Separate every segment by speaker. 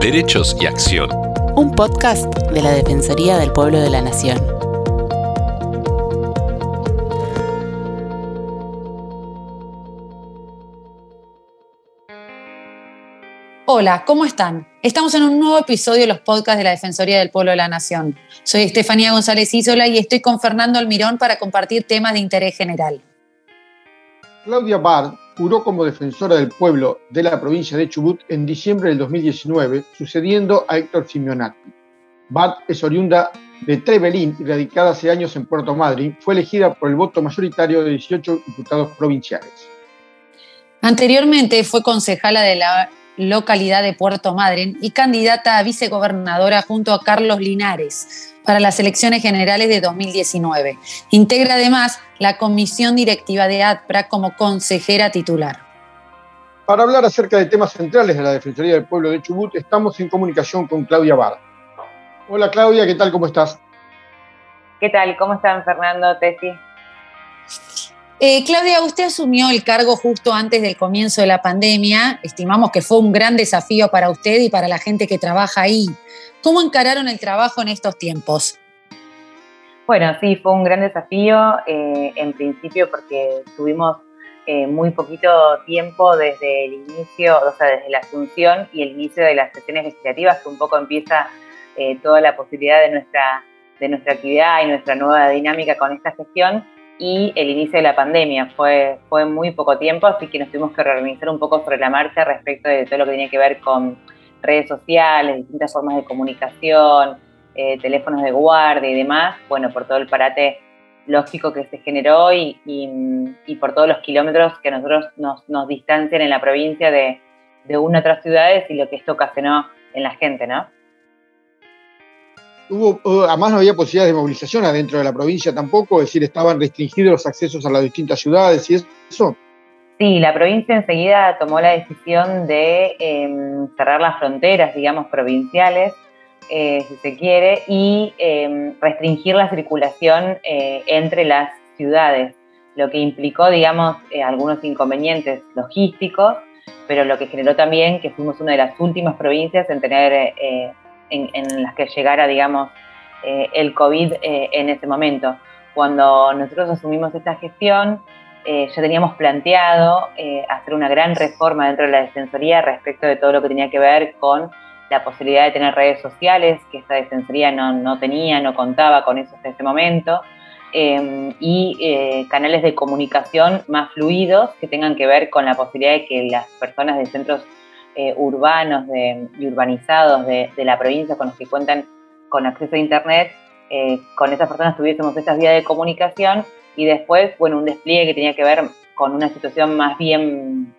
Speaker 1: Derechos y Acción.
Speaker 2: Un podcast de la Defensoría del Pueblo de la Nación.
Speaker 3: Hola, ¿cómo están? Estamos en un nuevo episodio de los podcasts de la Defensoría del Pueblo de la Nación. Soy Estefanía González Isola y estoy con Fernando Almirón para compartir temas de interés general.
Speaker 4: Claudia Bard juró como defensora del pueblo de la provincia de Chubut en diciembre del 2019, sucediendo a Héctor Simeonati. Bard es oriunda de Trevelín y radicada hace años en Puerto Madryn, fue elegida por el voto mayoritario de 18 diputados provinciales.
Speaker 3: Anteriormente fue concejala de la localidad de Puerto Madryn y candidata a vicegobernadora junto a Carlos Linares para las elecciones generales de 2019. Integra además la comisión directiva de ADPRA como consejera titular.
Speaker 4: Para hablar acerca de temas centrales de la Defensoría del Pueblo de Chubut, estamos en comunicación con Claudia Bar. Hola Claudia, ¿qué tal? ¿Cómo estás?
Speaker 5: ¿Qué tal? ¿Cómo están Fernando, Tessy?
Speaker 3: Eh, Claudia, usted asumió el cargo justo antes del comienzo de la pandemia. Estimamos que fue un gran desafío para usted y para la gente que trabaja ahí. ¿Cómo encararon el trabajo en estos tiempos?
Speaker 5: Bueno, sí, fue un gran desafío eh, en principio porque tuvimos eh, muy poquito tiempo desde el inicio, o sea, desde la asunción y el inicio de las sesiones legislativas, que un poco empieza toda la posibilidad de nuestra, de nuestra actividad y nuestra nueva dinámica con esta gestión y el inicio de la pandemia. Fue, fue muy poco tiempo, así que nos tuvimos que reorganizar un poco sobre la marcha respecto de todo lo que tenía que ver con redes sociales, distintas formas de comunicación, eh, teléfonos de guardia y demás, bueno, por todo el parate lógico que se generó y, y, por todos los kilómetros que nosotros nos, nos distancian en la provincia de, de una a otras ciudades y lo que esto ocasionó en la gente, ¿no?
Speaker 4: Hubo, además no había posibilidades de movilización adentro de la provincia tampoco, es decir, estaban restringidos los accesos a las distintas ciudades y eso.
Speaker 5: Sí, la provincia enseguida tomó la decisión de em, cerrar las fronteras, digamos, provinciales, eh, si se quiere, y em, restringir la circulación eh, entre las ciudades, lo que implicó, digamos, eh, algunos inconvenientes logísticos, pero lo que generó también que fuimos una de las últimas provincias en tener en, las que llegara, digamos, eh, el COVID eh, en ese momento. Cuando nosotros asumimos esta gestión, eh, ya teníamos planteado hacer una gran reforma dentro de la defensoría respecto de todo lo que tenía que ver con la posibilidad de tener redes sociales, que esta defensoría no, no tenía, no contaba con eso hasta ese momento, y canales de comunicación más fluidos que tengan que ver con la posibilidad de que las personas de centros eh, urbanos y urbanizados de, la provincia con los que cuentan con acceso a Internet, eh, con esas personas tuviésemos estas vías de comunicación y después, bueno, un despliegue que tenía que ver con una situación más bien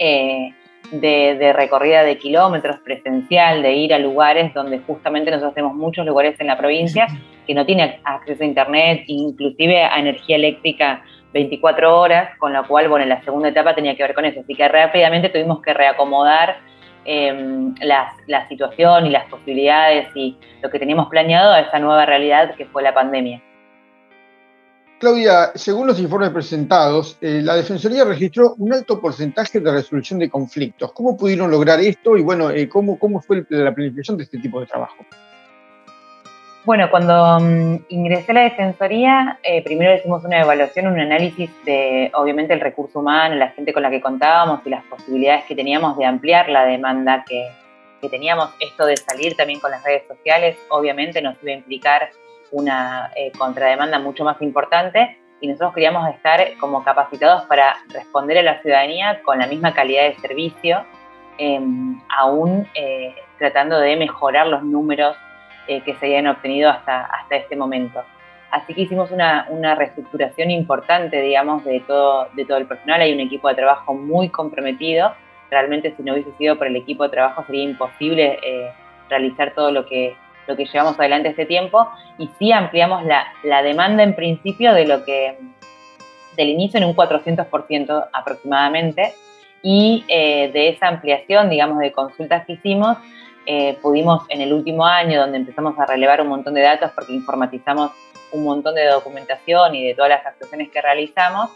Speaker 5: eh, de, recorrida de kilómetros presencial, de ir a lugares donde justamente nosotros tenemos muchos lugares en la provincia que no tienen acceso a Internet, inclusive a energía eléctrica 24 horas, con lo cual, bueno, la segunda etapa tenía que ver con eso. Así que rápidamente tuvimos que reacomodar em, la, situación y las posibilidades y lo que teníamos planeado a esa nueva realidad que fue la pandemia.
Speaker 4: Claudia, según los informes presentados, eh, la Defensoría registró un alto porcentaje de resolución de conflictos. ¿Cómo pudieron lograr esto y bueno, eh, ¿cómo, cómo fue la planificación de este tipo de trabajo?
Speaker 5: Bueno, cuando mm, ingresé a la Defensoría, eh, primero hicimos una evaluación, un análisis de, obviamente, el recurso humano, la gente con la que contábamos y las posibilidades que teníamos de ampliar la demanda que, teníamos. Esto de salir también con las redes sociales, obviamente, nos iba a implicar una eh, contrademanda mucho más importante y nosotros queríamos estar como capacitados para responder a la ciudadanía con la misma calidad de servicio, em, aún eh, tratando de mejorar los números eh, que se habían obtenido hasta, hasta este momento. Así que hicimos una, una, reestructuración importante, digamos, de todo, de todo el personal. Hay un equipo de trabajo muy comprometido. Realmente si no hubiese sido por el equipo de trabajo sería imposible eh, realizar todo lo que, lo que llevamos adelante este tiempo. Y sí ampliamos la, la demanda en principio de lo que del inicio en un 400% aproximadamente. Y eh, de esa ampliación, digamos, de consultas que hicimos, eh, pudimos en el último año, donde empezamos a relevar un montón de datos porque informatizamos un montón de documentación y de todas las actuaciones que realizamos,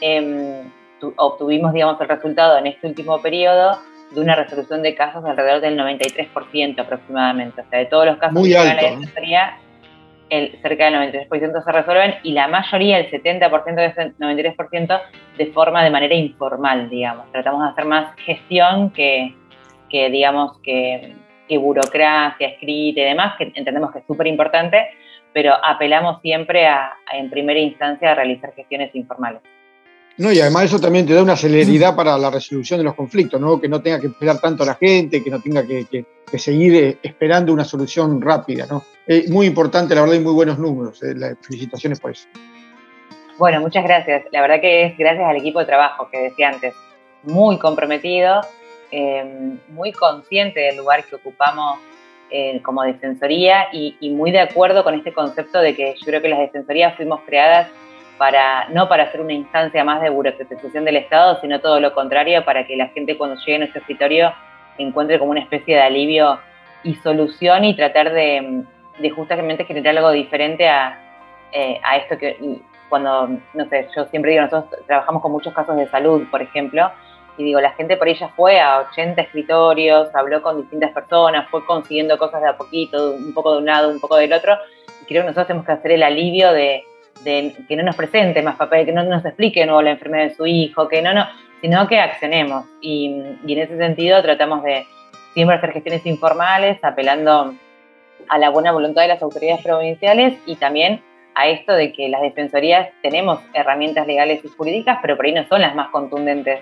Speaker 5: em, obtuvimos, digamos, el resultado en este último periodo de una resolución de casos alrededor del 93% aproximadamente. O sea, de todos los casos
Speaker 4: Muy
Speaker 5: que
Speaker 4: alto,
Speaker 5: llegan a la defensoría, el, cerca del 93% se resuelven y la mayoría, el 70% de ese 93%, de forma de manera informal, digamos. Tratamos de hacer más gestión que, que digamos, que, que burocracia escrita y demás, que entendemos que es súper importante, pero apelamos siempre a, a, en primera instancia a realizar gestiones informales.
Speaker 4: No, y además eso también te da una celeridad para la resolución de los conflictos, ¿no? Que no tenga que esperar tanto a la gente, que no tenga que, que, que seguir eh, esperando una solución rápida, ¿no? Es muy importante, la verdad, y muy buenos números. Eh, felicitaciones por eso.
Speaker 5: Bueno, muchas gracias. La verdad que es gracias al equipo de trabajo que decía antes, muy comprometido, eh, muy consciente del lugar que ocupamos eh, como defensoría y, muy de acuerdo con este concepto de que yo creo que las defensorías fuimos creadas para no para hacer una instancia más de burocratización del Estado, sino todo lo contrario, para que la gente cuando llegue a nuestro escritorio encuentre como una especie de alivio y solución y tratar de, de justamente generar algo diferente a, eh, a esto que cuando, no sé, yo siempre digo, nosotros trabajamos con muchos casos de salud, por ejemplo, y digo, la gente por ella fue a 80 escritorios, habló con distintas personas, fue consiguiendo cosas de a poquito, un poco de un lado, un poco del otro, y creo que nosotros tenemos que hacer el alivio de, que no nos presente más papel, que no nos explique de nuevo la enfermedad de su hijo, que no, no, sino que accionemos. Y en ese sentido tratamos de siempre hacer gestiones informales, apelando a la buena voluntad de las autoridades provinciales y también a esto de que las defensorías tenemos herramientas legales y jurídicas, pero por ahí no son las más contundentes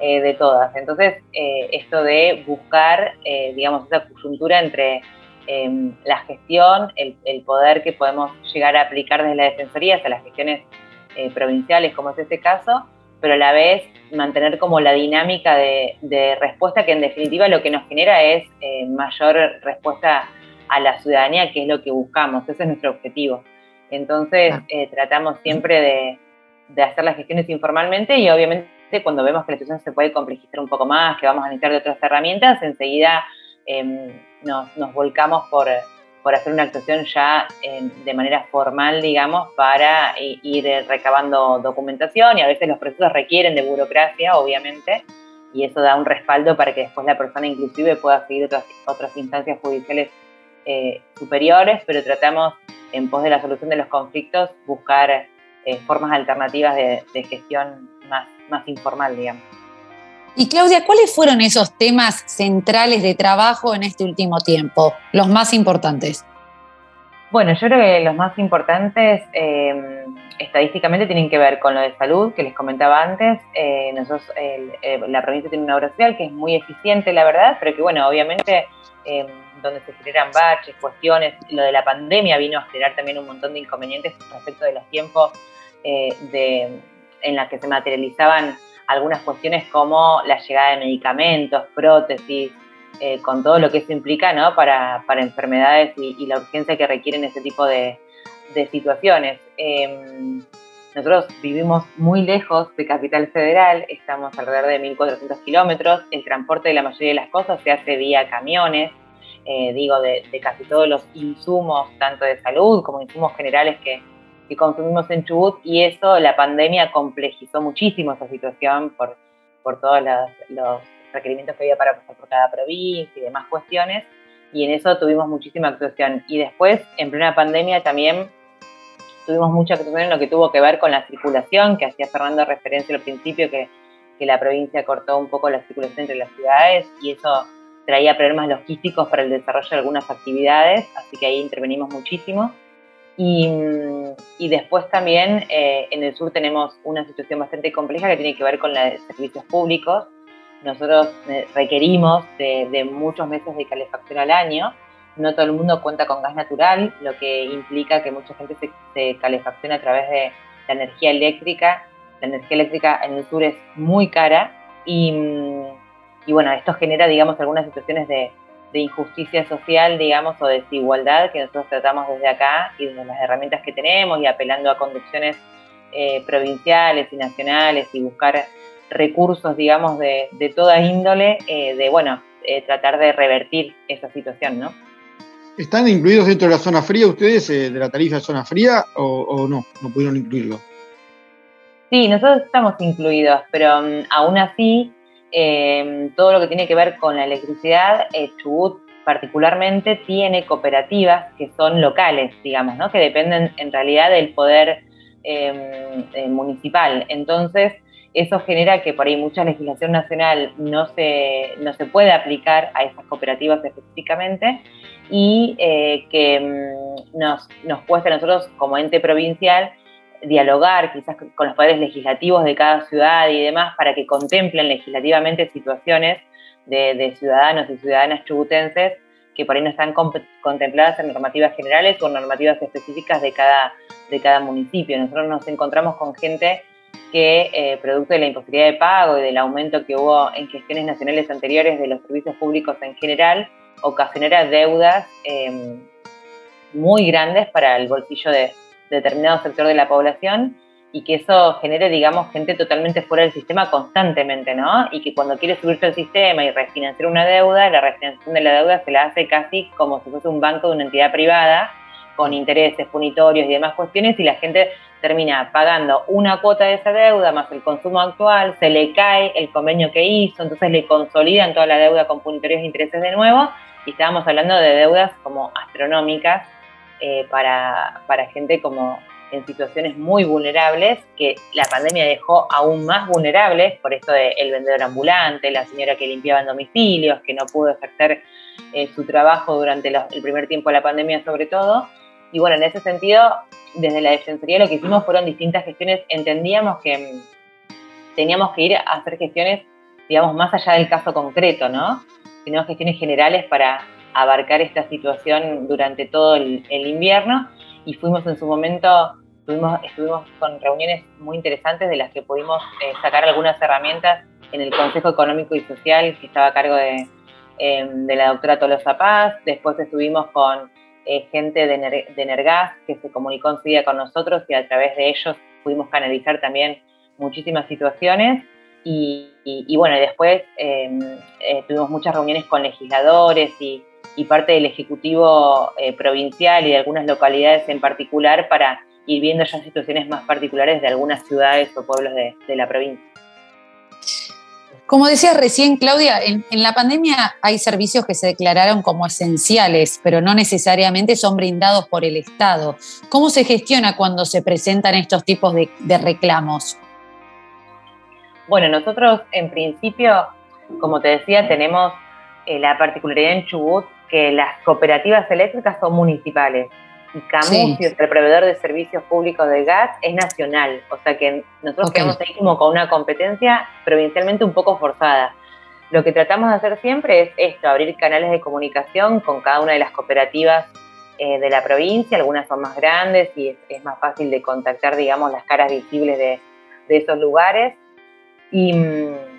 Speaker 5: eh, de todas. Entonces, eh, esto de buscar, eh, digamos, esa coyuntura entre em, la gestión, el, el, poder que podemos llegar a aplicar desde la defensoría hacia las gestiones provinciales, como es este caso, pero a la vez mantener como la dinámica de, de respuesta que en definitiva lo que nos genera es mayor respuesta a la ciudadanía, que es lo que buscamos, ese es nuestro objetivo. Entonces, eh, tratamos siempre de, de, hacer las gestiones informalmente y obviamente cuando vemos que la situación se puede complejizar un poco más, que vamos a necesitar de otras herramientas, enseguida eh, nos, volcamos por, hacer una actuación ya eh, de manera formal, digamos, para ir recabando documentación y a veces los procesos requieren de burocracia, obviamente, y eso da un respaldo para que después la persona inclusive pueda seguir otras, otras instancias judiciales eh, superiores, pero tratamos en pos de la solución de los conflictos buscar eh, formas alternativas de, de gestión más, más informal, digamos.
Speaker 3: Y Claudia, ¿cuáles fueron esos temas centrales de trabajo en este último tiempo, los más importantes?
Speaker 5: Bueno, yo creo que los más importantes eh, estadísticamente tienen que ver con lo de salud, que les comentaba antes. Eh, nosotros, el, eh, la provincia tiene una obra social que es muy eficiente, la verdad, pero que, bueno, obviamente, donde se generan baches, cuestiones, lo de la pandemia vino a generar también un montón de inconvenientes respecto de los tiempos de, en los que se materializaban algunas cuestiones como la llegada de medicamentos, prótesis, eh, con todo lo que eso implica ¿no? para, para enfermedades y, la urgencia que requieren ese tipo de, de situaciones. Eh, nosotros vivimos muy lejos de Capital Federal, estamos alrededor de 1.400 kilómetros, el transporte de la mayoría de las cosas se hace vía camiones, eh, digo, de, de, casi todos los insumos, tanto de salud como insumos generales que, que consumimos en Chubut, y eso, la pandemia complejizó muchísimo esa situación por, por todos los, requerimientos que había para pasar por cada provincia y demás cuestiones, y en eso tuvimos muchísima actuación. Y después, en plena pandemia, también tuvimos mucha actuación en lo que tuvo que ver con la circulación, que hacía Fernando referencia al principio, que, que la provincia cortó un poco la circulación entre las ciudades, y eso traía problemas logísticos para el desarrollo de algunas actividades, así que ahí intervenimos muchísimo. Y, después también eh, en el sur tenemos una situación bastante compleja que tiene que ver con los servicios públicos, nosotros eh, requerimos de, muchos meses de calefacción al año. No todo el mundo cuenta con gas natural, lo que implica que mucha gente se, se a través de la energía eléctrica. La energía eléctrica en el sur es muy cara y, y bueno, esto genera, digamos, algunas situaciones de, de, injusticia social, digamos, o desigualdad que nosotros tratamos desde acá y desde las herramientas que tenemos y apelando a conducciones eh, provinciales y nacionales y buscar recursos, digamos, de, de toda índole, eh, de, bueno, eh, tratar de revertir esa situación, ¿no?
Speaker 4: ¿Están incluidos dentro de la zona fría ustedes, eh, de la tarifa de zona fría, o, o, no? ¿No pudieron incluirlo?
Speaker 5: Sí, nosotros estamos incluidos, pero um, aún así em, todo lo que tiene que ver con la electricidad, eh, Chubut particularmente tiene cooperativas que son locales, digamos, ¿no? que dependen en realidad del poder em, eh, municipal. Entonces, eso genera que por ahí mucha legislación nacional no se, no se puede aplicar a esas cooperativas específicamente y eh, que mm, nos, nos cuesta a nosotros como ente provincial dialogar quizás con los poderes legislativos de cada ciudad y demás para que contemplen legislativamente situaciones de, ciudadanos y ciudadanas chubutenses que por ahí no están contempladas en normativas generales o normativas específicas de cada, de cada municipio. Nosotros nos encontramos con gente que, eh, producto de la imposibilidad de pago y del aumento que hubo en gestiones nacionales anteriores de los servicios públicos en general, ocasionara deudas em, muy grandes para el bolsillo de determinado sector de la población y que eso genere, digamos, gente totalmente fuera del sistema constantemente, ¿no? Y que cuando quiere subirse al sistema y refinanciar una deuda, la refinanciación de la deuda se la hace casi como si fuese un banco de una entidad privada, con intereses punitorios y demás cuestiones, y la gente termina pagando una cuota de esa deuda más el consumo actual, se le cae el convenio que hizo, entonces le consolidan toda la deuda con punitorios e intereses de nuevo, y estábamos hablando de deudas como astronómicas eh, para, para gente como en situaciones muy vulnerables que la pandemia dejó aún más vulnerables, por esto del el vendedor ambulante, la señora que limpiaba en domicilios, que no pudo ejercer eh, su trabajo durante el primer tiempo de la pandemia sobre todo. Y bueno, en ese sentido, desde la Defensoría lo que hicimos fueron distintas gestiones. Entendíamos que mm, teníamos que ir a hacer gestiones, digamos, más allá del caso concreto, ¿no? Sino gestiones generales para abarcar esta situación durante todo el, invierno y fuimos en su momento estuvimos con reuniones muy interesantes de las que pudimos eh, sacar algunas herramientas en el Consejo Económico y Social que estaba a cargo de, em, de la doctora Tolosa Paz. Después estuvimos con eh, gente de, Nergas que se comunicó enseguida con nosotros y a través de ellos pudimos canalizar también muchísimas situaciones. Y, y, bueno, después em, eh, tuvimos muchas reuniones con legisladores y, y parte del Ejecutivo provincial y de algunas localidades en particular para y viendo ya situaciones más particulares de algunas ciudades o pueblos de, la provincia.
Speaker 3: Como decías recién, Claudia, en, la pandemia hay servicios que se declararon como esenciales, pero no necesariamente son brindados por el Estado. ¿Cómo se gestiona cuando se presentan estos tipos de, reclamos?
Speaker 5: Bueno, nosotros en principio, como te decía, tenemos eh, la particularidad en Chubut que las cooperativas eléctricas son municipales y Camusios, el proveedor de servicios públicos de gas, es nacional. O sea que nosotros quedamos ahí como con una competencia provincialmente un poco forzada. Lo que tratamos de hacer siempre es esto, abrir canales de comunicación con cada una de las cooperativas eh, de la provincia. Algunas son más grandes y es, más fácil de contactar, digamos, las caras visibles de, de esos lugares. Y mm,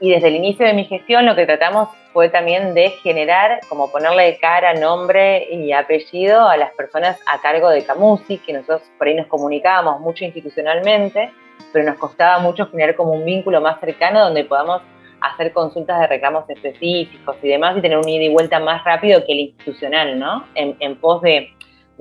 Speaker 5: y desde el inicio de mi gestión lo que tratamos fue también de generar, como ponerle cara, nombre y apellido a las personas a cargo de Camusi, que nosotros por ahí nos comunicábamos mucho institucionalmente, pero nos costaba mucho generar como un vínculo más cercano donde podamos hacer consultas de reclamos específicos y demás y tener un ida y vuelta más rápido que el institucional, ¿no? En, pos de,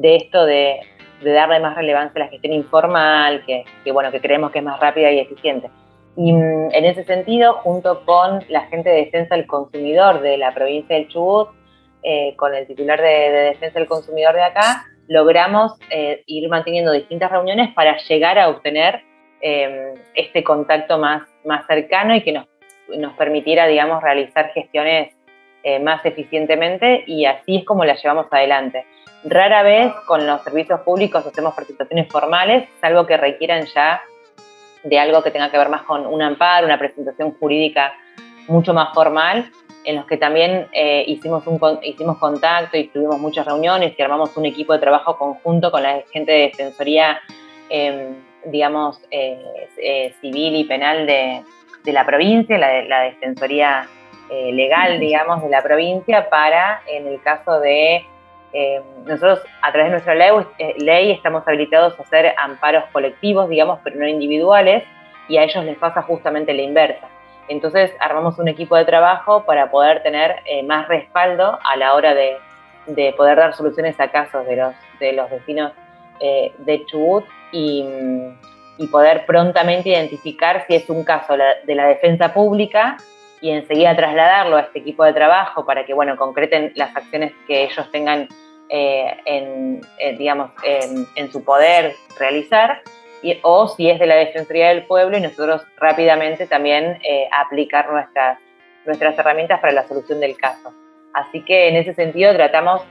Speaker 5: esto de, darle más relevancia a la gestión informal, que, bueno, que creemos que es más rápida y eficiente. Y mm, en ese sentido, junto con la gente de defensa del consumidor de la provincia del Chubut, eh, con el titular de, defensa del consumidor de acá, logramos eh, ir manteniendo distintas reuniones para llegar a obtener em, este contacto más, más cercano y que nos, nos permitiera, digamos, realizar gestiones eh, más eficientemente y así es como las llevamos adelante. Rara vez con los servicios públicos hacemos presentaciones formales, salvo que requieran ya de algo que tenga que ver más con un amparo, una presentación jurídica mucho más formal, en los que también eh, hicimos, un, hicimos contacto y tuvimos muchas reuniones y armamos un equipo de trabajo conjunto con la gente de Defensoría, em, digamos, eh, eh, civil y penal de, la provincia, la, la Defensoría legal, digamos, de la provincia, para, en el caso de eh, nosotros a través de nuestra eh, ley, estamos habilitados a hacer amparos colectivos, digamos, pero no individuales, y a ellos les pasa justamente la inversa. Entonces armamos un equipo de trabajo para poder tener eh, más respaldo a la hora de, poder dar soluciones a casos de los, de los vecinos de Chubut y, y, poder prontamente identificar si es un caso de la defensa pública y enseguida trasladarlo a este equipo de trabajo para que, bueno, concreten las acciones que ellos tengan eh, en, eh, digamos, en, su poder realizar, o si es de la Defensoría del Pueblo y nosotros rápidamente también eh, aplicar nuestras, nuestras herramientas para la solución del caso. Así que en ese sentido tratamos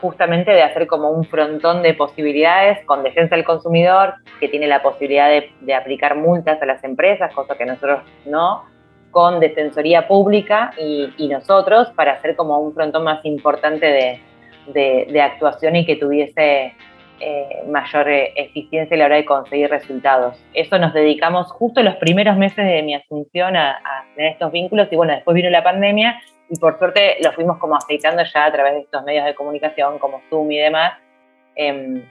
Speaker 5: justamente de hacer como un frontón de posibilidades con defensa del consumidor, que tiene la posibilidad de, aplicar multas a las empresas, cosa que nosotros no, con Defensoría Pública y, nosotros para hacer como un frontón más importante de, actuación y que tuviese eh, mayor eh, eficiencia a la hora de conseguir resultados. Eso nos dedicamos justo los primeros meses de mi asunción a, a tener estos vínculos y bueno, después vino la pandemia y por suerte lo fuimos como aceitando ya a través de estos medios de comunicación como Zoom y demás em,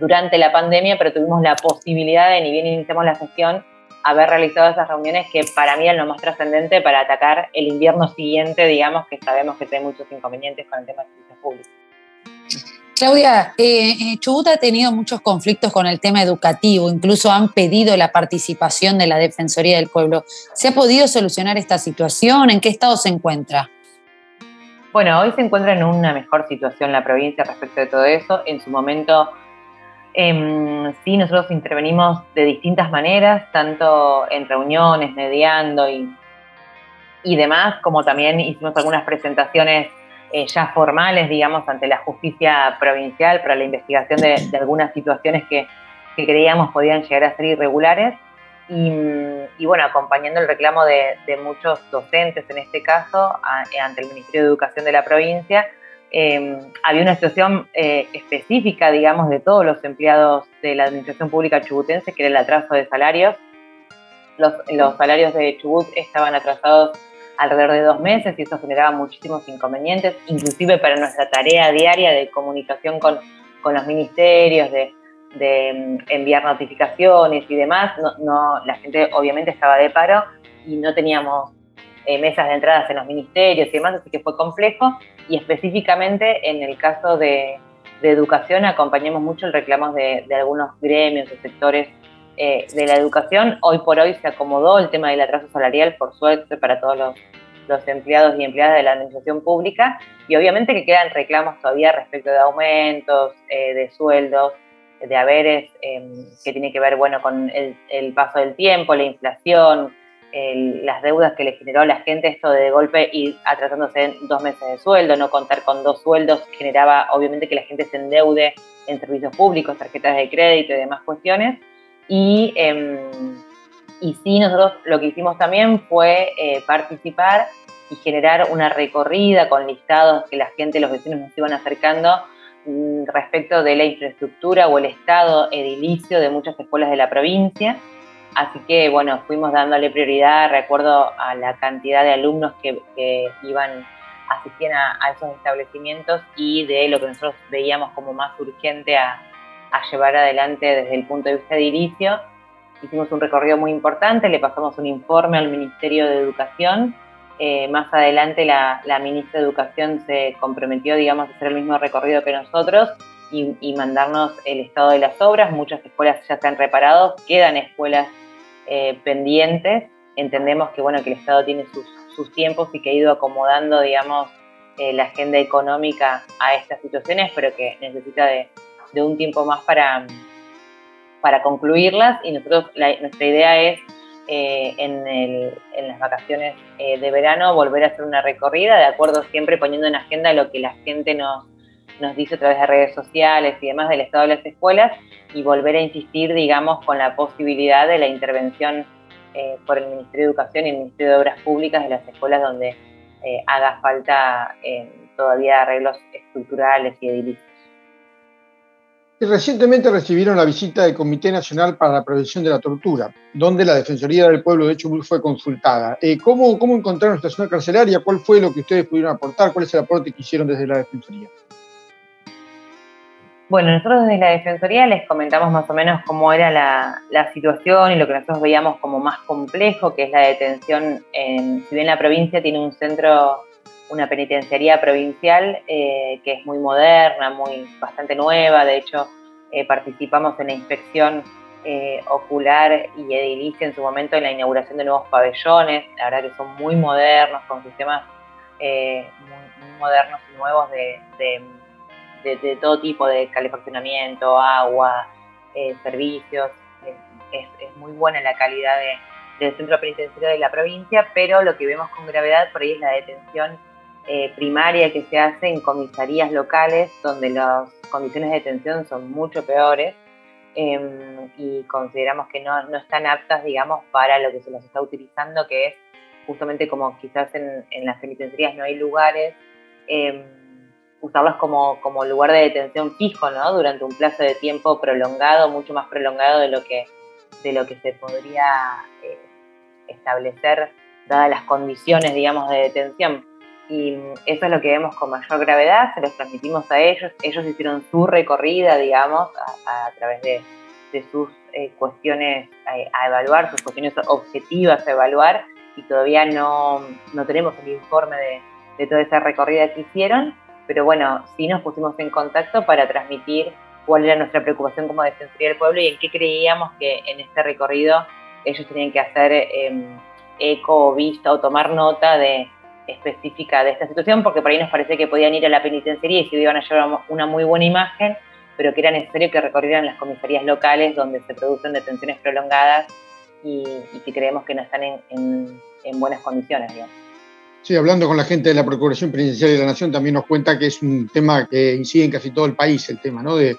Speaker 5: durante la pandemia, pero tuvimos la posibilidad de, ni bien iniciamos la gestión, haber realizado esas reuniones que para mí eran lo más trascendente para atacar el invierno siguiente, digamos, que sabemos que tiene muchos inconvenientes con el tema de servicios públicos.
Speaker 3: Claudia, eh, eh, Chubut ha tenido muchos conflictos con el tema educativo, incluso han pedido la participación de la Defensoría del Pueblo. ¿Se ha podido solucionar esta situación? ¿En qué estado se encuentra?
Speaker 5: Bueno, hoy se encuentra en una mejor situación la provincia respecto de todo eso. En su momento, em, sí, nosotros intervenimos de distintas maneras, tanto en reuniones, mediando y, y demás, como también hicimos algunas presentaciones eh, ya formales, digamos, ante la justicia provincial para la investigación de, algunas situaciones que, que creíamos podían llegar a ser irregulares. Y, bueno, acompañando el reclamo de, muchos docentes en este caso ante el Ministerio de Educación de la provincia, em, había una situación eh, específica, digamos, de todos los empleados de la Administración Pública chubutense, que era el atraso de salarios. Los, salarios de Chubut estaban atrasados alrededor de dos meses y eso generaba muchísimos inconvenientes, inclusive para nuestra tarea diaria de comunicación con, con los ministerios, de, de mm, enviar notificaciones y demás, no, la gente obviamente estaba de paro y no teníamos eh, mesas de entradas en los ministerios y demás, así que fue complejo. Y específicamente en el caso de, educación acompañamos mucho el reclamo de, algunos gremios o sectores eh, de la educación. Hoy por hoy se acomodó el tema del atraso salarial, por suerte, para todos los, empleados y empleadas de la administración pública. Y obviamente que quedan reclamos todavía respecto de aumentos, eh, de sueldos, de haberes que tiene que ver bueno, con el, paso del tiempo, la inflación, las deudas que le generó a la gente, esto de, golpe y tratándose de dos meses de sueldo, no contar con dos sueldos, generaba obviamente que la gente se endeude en servicios públicos, tarjetas de crédito y demás cuestiones. Y, eh, y sí, nosotros lo que hicimos también fue eh, participar y generar una recorrida con listados que la gente, los vecinos nos iban acercando Mm, respecto de la infraestructura o el estado edilicio de muchas escuelas de la provincia. Así que, bueno, fuimos dándole prioridad, recuerdo, a la cantidad de alumnos que, iban, asistían a, esos establecimientos y de lo que nosotros veíamos como más urgente a, llevar adelante desde el punto de vista edilicio. Hicimos un recorrido muy importante, le pasamos un informe al Ministerio de Educación eh, más adelante la, ministra de Educación se comprometió, digamos, a hacer el mismo recorrido que nosotros y, mandarnos el estado de las obras. Muchas escuelas ya se han reparado, quedan escuelas eh, pendientes. Entendemos que, bueno, que el Estado tiene sus, tiempos y que ha ido acomodando, digamos, eh, la agenda económica a estas situaciones, pero que necesita de, un tiempo más para, para concluirlas. Y nosotros, nuestra idea es eh, en, las vacaciones eh, de verano volver a hacer una recorrida, de acuerdo siempre poniendo en agenda lo que la gente nos, nos dice a través de redes sociales y demás del estado de las escuelas y volver a insistir, digamos, con la posibilidad de la intervención eh, por el Ministerio de Educación y el Ministerio de Obras Públicas de las escuelas donde haga falta todavía arreglos estructurales y edilicios.
Speaker 4: Recientemente recibieron la visita del Comité Nacional para la Prevención de la Tortura, donde la Defensoría del Pueblo de Chubut fue consultada. Eh, ¿cómo, ¿Cómo encontraron esta zona carcelaria? ¿Cuál fue lo que ustedes pudieron aportar? ¿Cuál es el aporte que hicieron desde la Defensoría?
Speaker 5: Bueno, nosotros desde la Defensoría les comentamos más o menos cómo era la, situación y lo que nosotros veíamos como más complejo, que es la detención en, si bien la provincia tiene un centro una penitenciaría provincial eh, que es muy moderna, muy bastante nueva. De hecho, eh, participamos en la inspección eh, ocular y edilicia en su momento en la inauguración de nuevos pabellones, la verdad que son muy modernos, con sistemas muy, modernos y nuevos de, todo tipo de calefaccionamiento, agua, eh, servicios. Es, muy buena la calidad del centro penitenciario de la provincia, pero lo que vemos con gravedad por ahí es la detención primaria que se hace en comisarías locales, donde las condiciones de detención son mucho peores Em, y consideramos que no, no, están aptas, digamos, para lo que se los está utilizando, que es justamente como quizás en, las penitenciarías no hay lugares, eh, usarlos como, como, lugar de detención fijo, ¿no? Durante un plazo de tiempo prolongado, mucho más prolongado de lo que, de lo que se podría eh, establecer dadas las condiciones, digamos, de detención. Y eso es lo que vemos con mayor gravedad, se los transmitimos a ellos, ellos hicieron su recorrida, digamos, a, través de, sus eh, cuestiones a, evaluar, sus cuestiones objetivas a evaluar, y todavía no, tenemos el informe de, toda esa recorrida que hicieron, pero bueno, sí nos pusimos en contacto para transmitir cuál era nuestra preocupación como Defensoría del Pueblo y en qué creíamos que en este recorrido ellos tenían que hacer em, eco o vista o tomar nota de específica de esta situación, porque por ahí nos parece que podían ir a la penitenciaría y se iban a llevar una muy buena imagen, pero que era necesario que recorrieran las comisarías locales donde se producen detenciones prolongadas y, que creemos que no están en, buenas condiciones.
Speaker 4: Sí, hablando con la gente de la Procuración Penitenciaria de la Nación, también nos cuenta que es un tema que incide en casi todo el país, el tema, ¿no? De,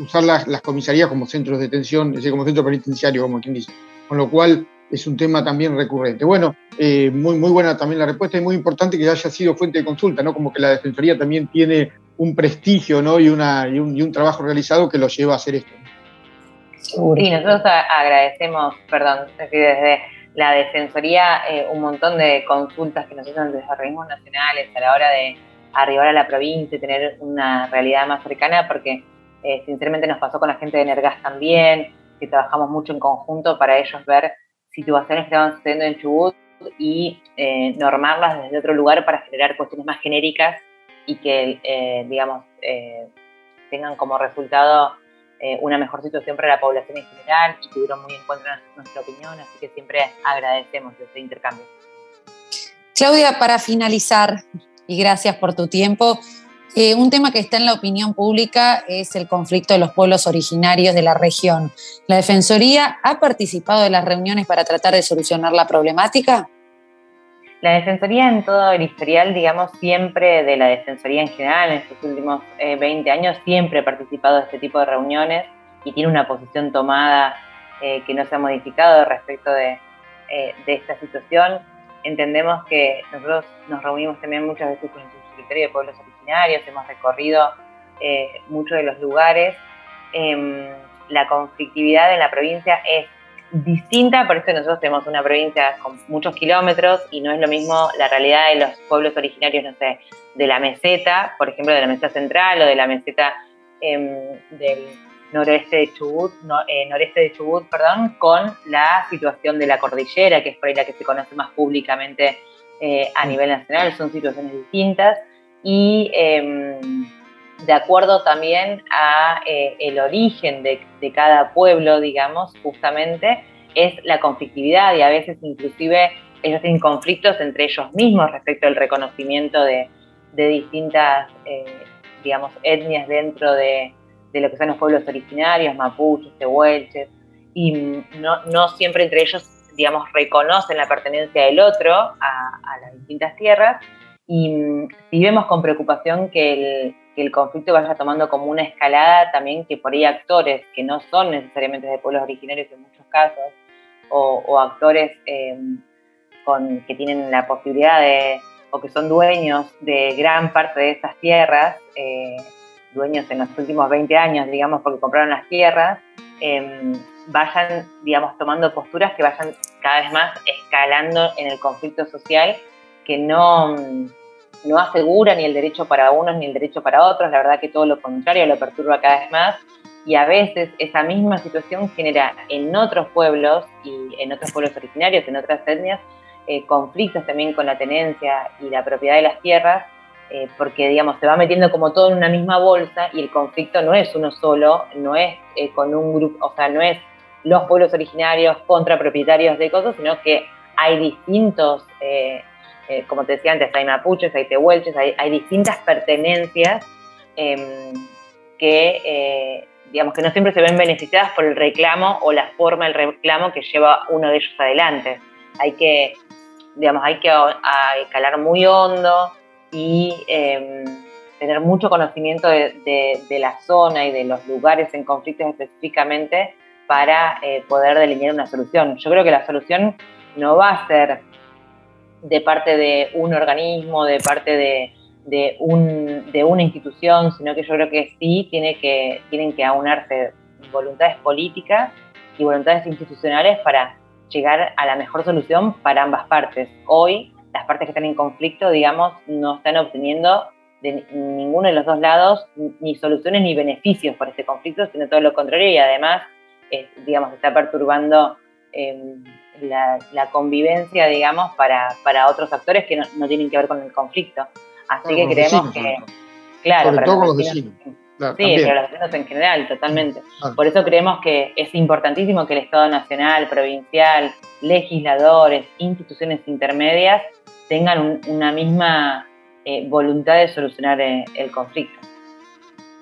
Speaker 4: usar las, las, comisarías como centros de detención, es decir, como centro penitenciario, como quien dice. Con lo cual, es un tema también recurrente. Bueno, eh, muy, muy buena también la respuesta y muy importante que haya sido fuente de consulta, ¿no? Como que la Defensoría también tiene un prestigio, ¿no? Y, una, y, un, trabajo realizado que lo lleva a hacer esto.
Speaker 5: Sí, nosotros agradecemos, perdón, desde la Defensoría eh, un montón de consultas que nos hacen desde organismos nacionales a la hora de arribar a la provincia y tener una realidad más cercana, porque eh, sinceramente nos pasó con la gente de Nergas también, que trabajamos mucho en conjunto para ellos ver situaciones que estaban sucediendo en Chubut y eh, normarlas desde otro lugar para generar cuestiones más genéricas y que, eh, digamos, tengan como resultado una mejor situación para la población en general y tuvieron muy en cuenta nuestra opinión, así que siempre agradecemos este intercambio.
Speaker 3: Claudia, para finalizar, y gracias por tu tiempo, eh, un tema que está en la opinión pública es el conflicto de los pueblos originarios de la región. ¿La Defensoría ha participado de las reuniones para tratar de solucionar la problemática?
Speaker 5: La Defensoría en todo el historial, digamos, siempre de la Defensoría en general, en estos últimos 20 eh, años, siempre ha participado de este tipo de reuniones y tiene una posición tomada eh, que no se ha modificado respecto de, de esta situación. Entendemos que nosotros nos reunimos también muchas veces con el Subsecretario de Pueblos Originarios hemos recorrido eh, muchos de los lugares. Em, la conflictividad en la provincia es distinta, por eso nosotros tenemos una provincia con muchos kilómetros y no es lo mismo la realidad de los pueblos originarios, no sé, de la meseta, por ejemplo, de la meseta central o de la meseta em, del noreste de Chubut, eh, noreste de Chubut, perdón, con la situación de la cordillera, que es por ahí la que se conoce más públicamente eh, a nivel nacional, son situaciones distintas y em, de acuerdo también a eh, el origen de, cada pueblo, digamos, justamente, es la conflictividad y a veces inclusive ellos tienen conflictos entre ellos mismos respecto al reconocimiento de, distintas, eh, digamos, etnias dentro de, lo que son los pueblos originarios, mapuches, tehuelches, y no, siempre entre ellos, digamos, reconocen la pertenencia del otro a las distintas tierras, y si vemos con preocupación que el, conflicto vaya tomando como una escalada también que por ahí actores que no son necesariamente de pueblos originarios en muchos casos, o, actores eh, con, que tienen la posibilidad de, o que son dueños de gran parte de esas tierras, eh, dueños en los últimos 20 años, digamos, porque compraron las tierras, em, vayan, digamos, tomando posturas que vayan cada vez más escalando en el conflicto social, que no, no asegura ni el derecho para unos ni el derecho para otros, la verdad que todo lo contrario lo perturba cada vez más. Y a veces esa misma situación genera en otros pueblos y en otros pueblos originarios, en otras etnias, eh, conflictos también con la tenencia y la propiedad de las tierras, eh, porque digamos se va metiendo como todo en una misma bolsa y el conflicto no es uno solo, no es eh, con un grupo, o sea, no es los pueblos originarios contra propietarios de cosas, sino que hay distintos, eh, como te decía antes, hay mapuches, hay tehuelches, hay, distintas pertenencias em, que, digamos, que no siempre se ven beneficiadas por el reclamo o la forma del reclamo que lleva uno de ellos adelante. Hay que, digamos, hay que calar muy hondo, y em, tener mucho conocimiento de, la zona y de los lugares en conflictos específicamente para eh, poder delinear una solución. Yo creo que la solución no va a ser de parte de un organismo, de parte de, de, un, de una institución, sino que yo creo que sí tiene que, tienen que aunarse voluntades políticas y voluntades institucionales para llegar a la mejor solución para ambas partes. Hoy las partes que están en conflicto, digamos, no están obteniendo de ninguno de los dos lados ni soluciones ni beneficios por este conflicto, sino todo lo contrario y además, digamos, está perturbando em, la, convivencia, digamos, para, para otros actores que no, tienen que ver con el conflicto. Así que creemos que, claro, para los vecinos, sí, pero los vecinos en general, totalmente. Por eso creemos que es importantísimo que el Estado nacional, provincial, legisladores, instituciones intermedias tengan una misma eh, voluntad de solucionar eh, el conflicto.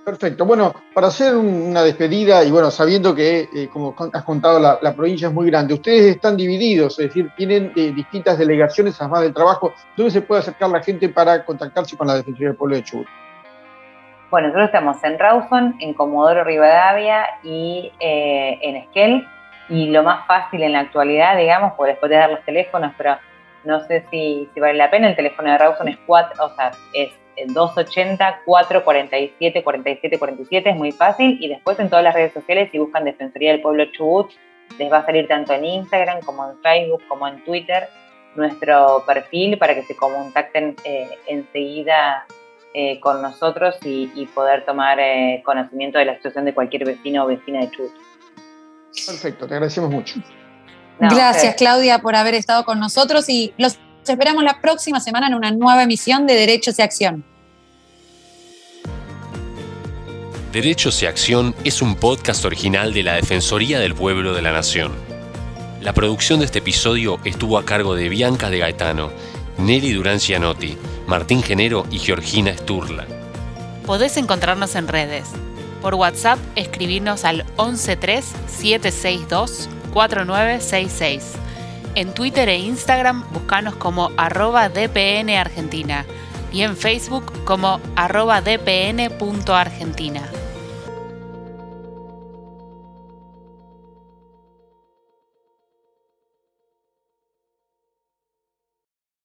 Speaker 4: Perfecto. Bueno, para hacer una despedida y bueno, sabiendo que, eh, como has contado, la, provincia es muy grande, ustedes están divididos, es decir, tienen distintas delegaciones además del trabajo. ¿Dónde se puede acercar la gente para contactarse con la Defensoría del Pueblo de Chubut?
Speaker 5: Bueno, nosotros estamos en Rawson, en Comodoro Rivadavia y en Esquel. Y lo más fácil en la actualidad, digamos, pues después de dar los teléfonos, pero no sé si, vale la pena, el teléfono de Rawson es, 4, o sea, es 280 447 47 47, es muy fácil. Y después en todas las redes sociales, si buscan Defensoría del Pueblo Chubut, les va a salir tanto en Instagram como en Facebook como en Twitter nuestro perfil para que se contacten eh, enseguida eh, con nosotros y, poder tomar eh, conocimiento de la situación de cualquier vecino o vecina de Chubut.
Speaker 4: Perfecto, te agradecemos mucho.
Speaker 3: Gracias, Claudia, por haber estado con nosotros y los esperamos la próxima semana en una nueva emisión de Derechos y Acción.
Speaker 1: Derechos y Acción es un podcast original de la Defensoría del Pueblo de la Nación. La producción de este episodio estuvo a cargo de Bianca de Gaetano, Nelly Durán Cianotti, Martín Genero y Georgina Sturla.
Speaker 2: Podés encontrarnos en redes. Por WhatsApp, escribirnos al 113 762 4966. En Twitter e Instagram buscanos como arroba DPN Argentina y en Facebook como arroba dpn.argentina.